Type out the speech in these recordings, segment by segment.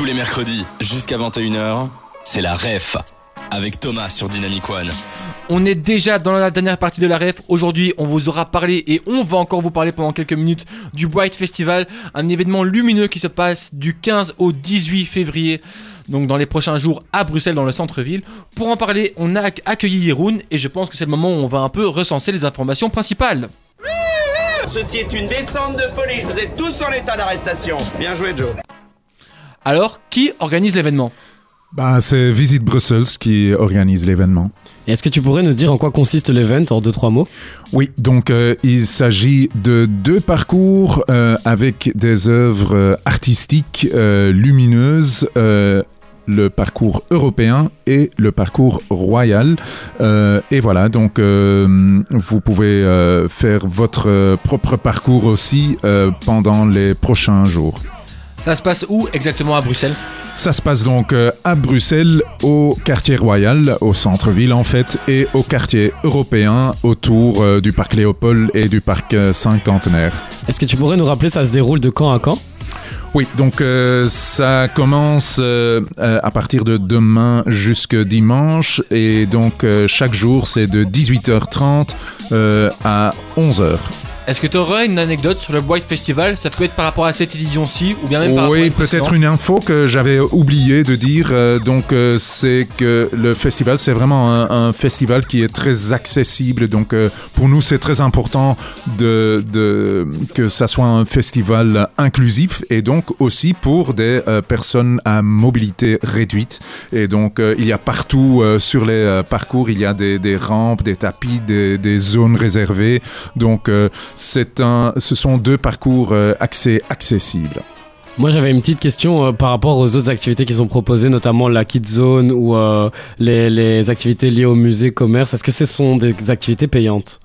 Tous les mercredis, jusqu'à 21h, c'est la REF, avec Thomas sur Dynamic One. On est déjà dans la dernière partie de la ref. Aujourd'hui, on vous aura parlé et on va encore vous parler pendant quelques minutes du Bright Festival, un événement lumineux qui se passe du 15 au 18 février. Donc dans les prochains jours à Bruxelles dans le centre-ville. Pour en parler, on a accueilli Yeroun et je pense que c'est le moment où on va un peu recenser les informations principales. Ceci est une descente de police. Vous êtes tous en état d'arrestation. Bien joué, Joe. Alors, qui organise l'événement? Bah, c'est Visit Brussels qui organise l'événement. Est-ce que tu pourrais nous dire en quoi consiste l'événement en deux, trois mots? Oui, donc euh, il s'agit de deux parcours euh, avec des œuvres euh, artistiques lumineuses le parcours européen et le parcours royal. et voilà, donc vous pouvez faire votre propre parcours aussi pendant les prochains jours. Ça se passe où exactement à Bruxelles? Ça se passe donc euh, à Bruxelles, au quartier royal, au centre-ville en fait, et au quartier européen autour euh, du parc Léopold et du parc euh, cinquantenaire. Est-ce que tu pourrais nous rappeler ça se déroule de quand à quand? Oui, donc ça commence à partir de demain jusque dimanche et donc chaque jour c'est de 18h30 à 11h. Est-ce que tu aurais une anecdote sur le White Festival? Ça peut être par rapport à cette édition-ci ou bien même par Oui, peut-être une info que j'avais oublié de dire. Euh, donc, euh, c'est que le festival, c'est vraiment un, festival qui est très accessible. Donc, euh, pour nous, c'est très important de, de, que ça soit un festival inclusif et donc aussi pour des personnes à mobilité réduite. Et donc, il y a partout sur les parcours, il y a des, des rampes, des tapis, des, des zones réservées. Donc, ce sont deux parcours euh, accessibles. Moi j'avais une petite question euh, par rapport aux autres activités qui sont proposées, notamment la Kid Zone ou euh, les, les, activités liées au musée commerce. Est-ce que ce sont des activités payantes?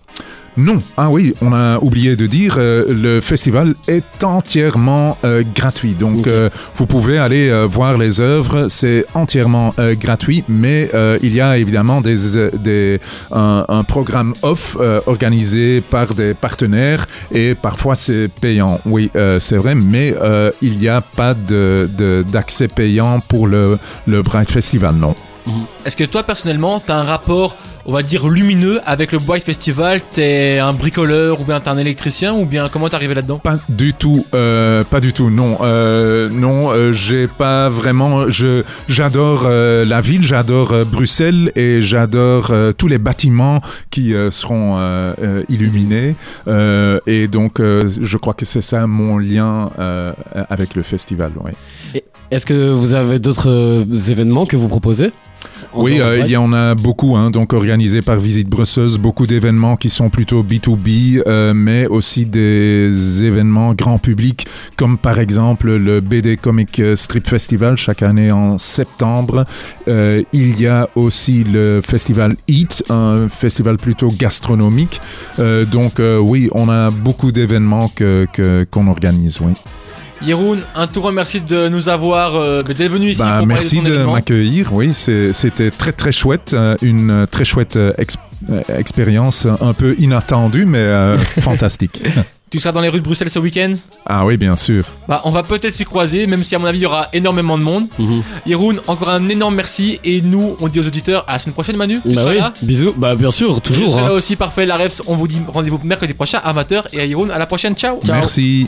Non, ah oui, on a oublié de dire, euh, le festival est entièrement euh, gratuit. Donc, euh, vous pouvez aller voir les œuvres, c'est entièrement gratuit, mais il y a évidemment des, des, un, programme off organisé par des partenaires et parfois c'est payant. Oui, c'est vrai, mais il n'y a pas d'accès de, payant pour le, le Bright Festival, non. Est-ce que toi personnellement, tu as un rapport, on va dire, lumineux avec le Bright Festival? T'es un bricoleur ou bien t'es un électricien ou bien comment t'es arrivé là-dedans? Pas du tout, euh, pas du tout, non. Euh, non, euh, j'ai pas vraiment. Je, j'adore la ville, j'adore Bruxelles et j'adore tous les bâtiments qui seront illuminés. et donc, je crois que c'est ça mon lien avec le festival. Est-ce que vous avez d'autres événements que vous proposez? Oui, euh, il y en a beaucoup, hein, donc organisés par Visite Brussels, beaucoup d'événements qui sont plutôt B2B, euh, mais aussi des événements grand public, comme par exemple le BD Comic Strip Festival chaque année en septembre. Euh, il y a aussi le festival Eat, un festival plutôt gastronomique. donc oui, on a beaucoup d'événements que qu'on organise, oui. Yeroun, un tout merci de nous avoir euh, d'être venu ici. Bah, merci de, m'accueillir. Oui, c'était très très chouette, euh, une très chouette euh, expérience, un peu inattendue, mais fantastique. Tu seras dans les rues de Bruxelles ce week-end? Ah oui, bien sûr. Bah, on va peut-être s'y croiser, même si à mon avis il y aura énormément de monde. Mm encore un énorme merci et nous, on dit aux auditeurs à la semaine prochaine, Manu. Tu bah là Bisous. Bah bien sûr, toujours. Je serai hein. là aussi, parfait. La Refs, on vous dit rendez-vous mercredi prochain, amateur et à Yeroun, à la prochaine. Ciao. Ciao. Merci.